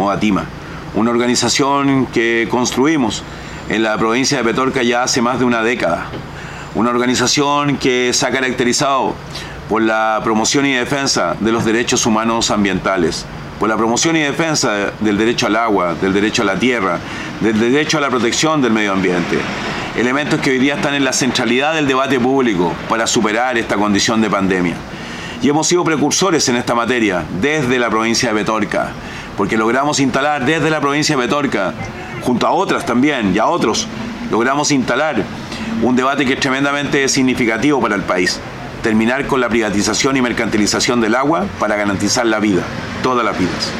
Modatima, una organización que construimos en la provincia de Petorca ya hace más de una década. Una organización que se ha caracterizado por la promoción y defensa de los derechos humanos ambientales, por la promoción y defensa del derecho al agua, del derecho a la tierra, del derecho a la protección del medio ambiente. Elementos que hoy día están en la centralidad del debate público para superar esta condición de pandemia. Y hemos sido precursores en esta materia desde la provincia de Petorca, porque logramos instalar desde la provincia de Petorca, junto a otras también y a otros, logramos instalar un debate que es tremendamente significativo para el país terminar con la privatización y mercantilización del agua para garantizar la vida, todas las vidas.